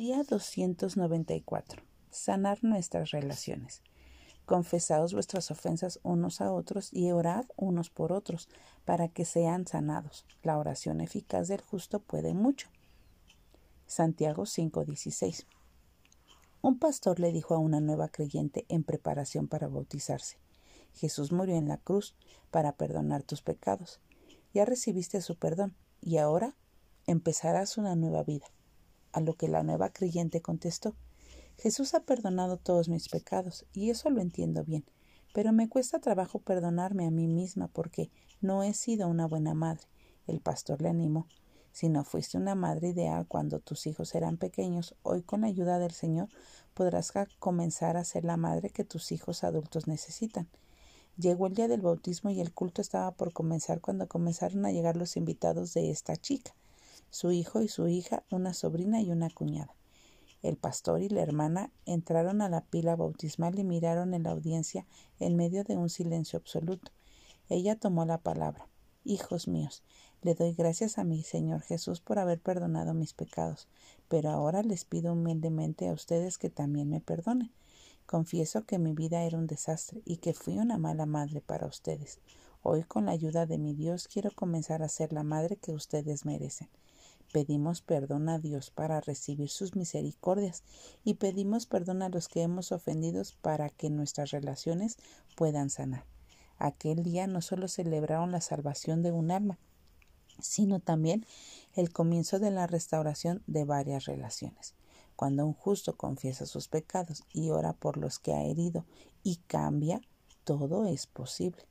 Día 294. Sanar nuestras relaciones. Confesaos vuestras ofensas unos a otros y orad unos por otros para que sean sanados. La oración eficaz del justo puede mucho. Santiago 5:16. Un pastor le dijo a una nueva creyente en preparación para bautizarse, Jesús murió en la cruz para perdonar tus pecados. Ya recibiste su perdón y ahora empezarás una nueva vida. A lo que la nueva creyente contestó, Jesús ha perdonado todos mis pecados, y eso lo entiendo bien, pero me cuesta trabajo perdonarme a mí misma porque no he sido una buena madre. El pastor le animó. Si no fuiste una madre ideal cuando tus hijos eran pequeños, hoy con la ayuda del Señor podrás comenzar a ser la madre que tus hijos adultos necesitan. Llegó el día del bautismo y el culto estaba por comenzar cuando comenzaron a llegar los invitados de esta chica su hijo y su hija, una sobrina y una cuñada. El pastor y la hermana entraron a la pila bautismal y miraron en la audiencia en medio de un silencio absoluto. Ella tomó la palabra. Hijos míos, le doy gracias a mi Señor Jesús por haber perdonado mis pecados, pero ahora les pido humildemente a ustedes que también me perdonen. Confieso que mi vida era un desastre y que fui una mala madre para ustedes. Hoy, con la ayuda de mi Dios, quiero comenzar a ser la madre que ustedes merecen. Pedimos perdón a Dios para recibir sus misericordias y pedimos perdón a los que hemos ofendido para que nuestras relaciones puedan sanar. Aquel día no solo celebraron la salvación de un alma, sino también el comienzo de la restauración de varias relaciones. Cuando un justo confiesa sus pecados y ora por los que ha herido y cambia, todo es posible.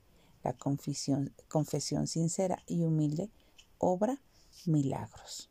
La confesión, confesión sincera y humilde obra milagros.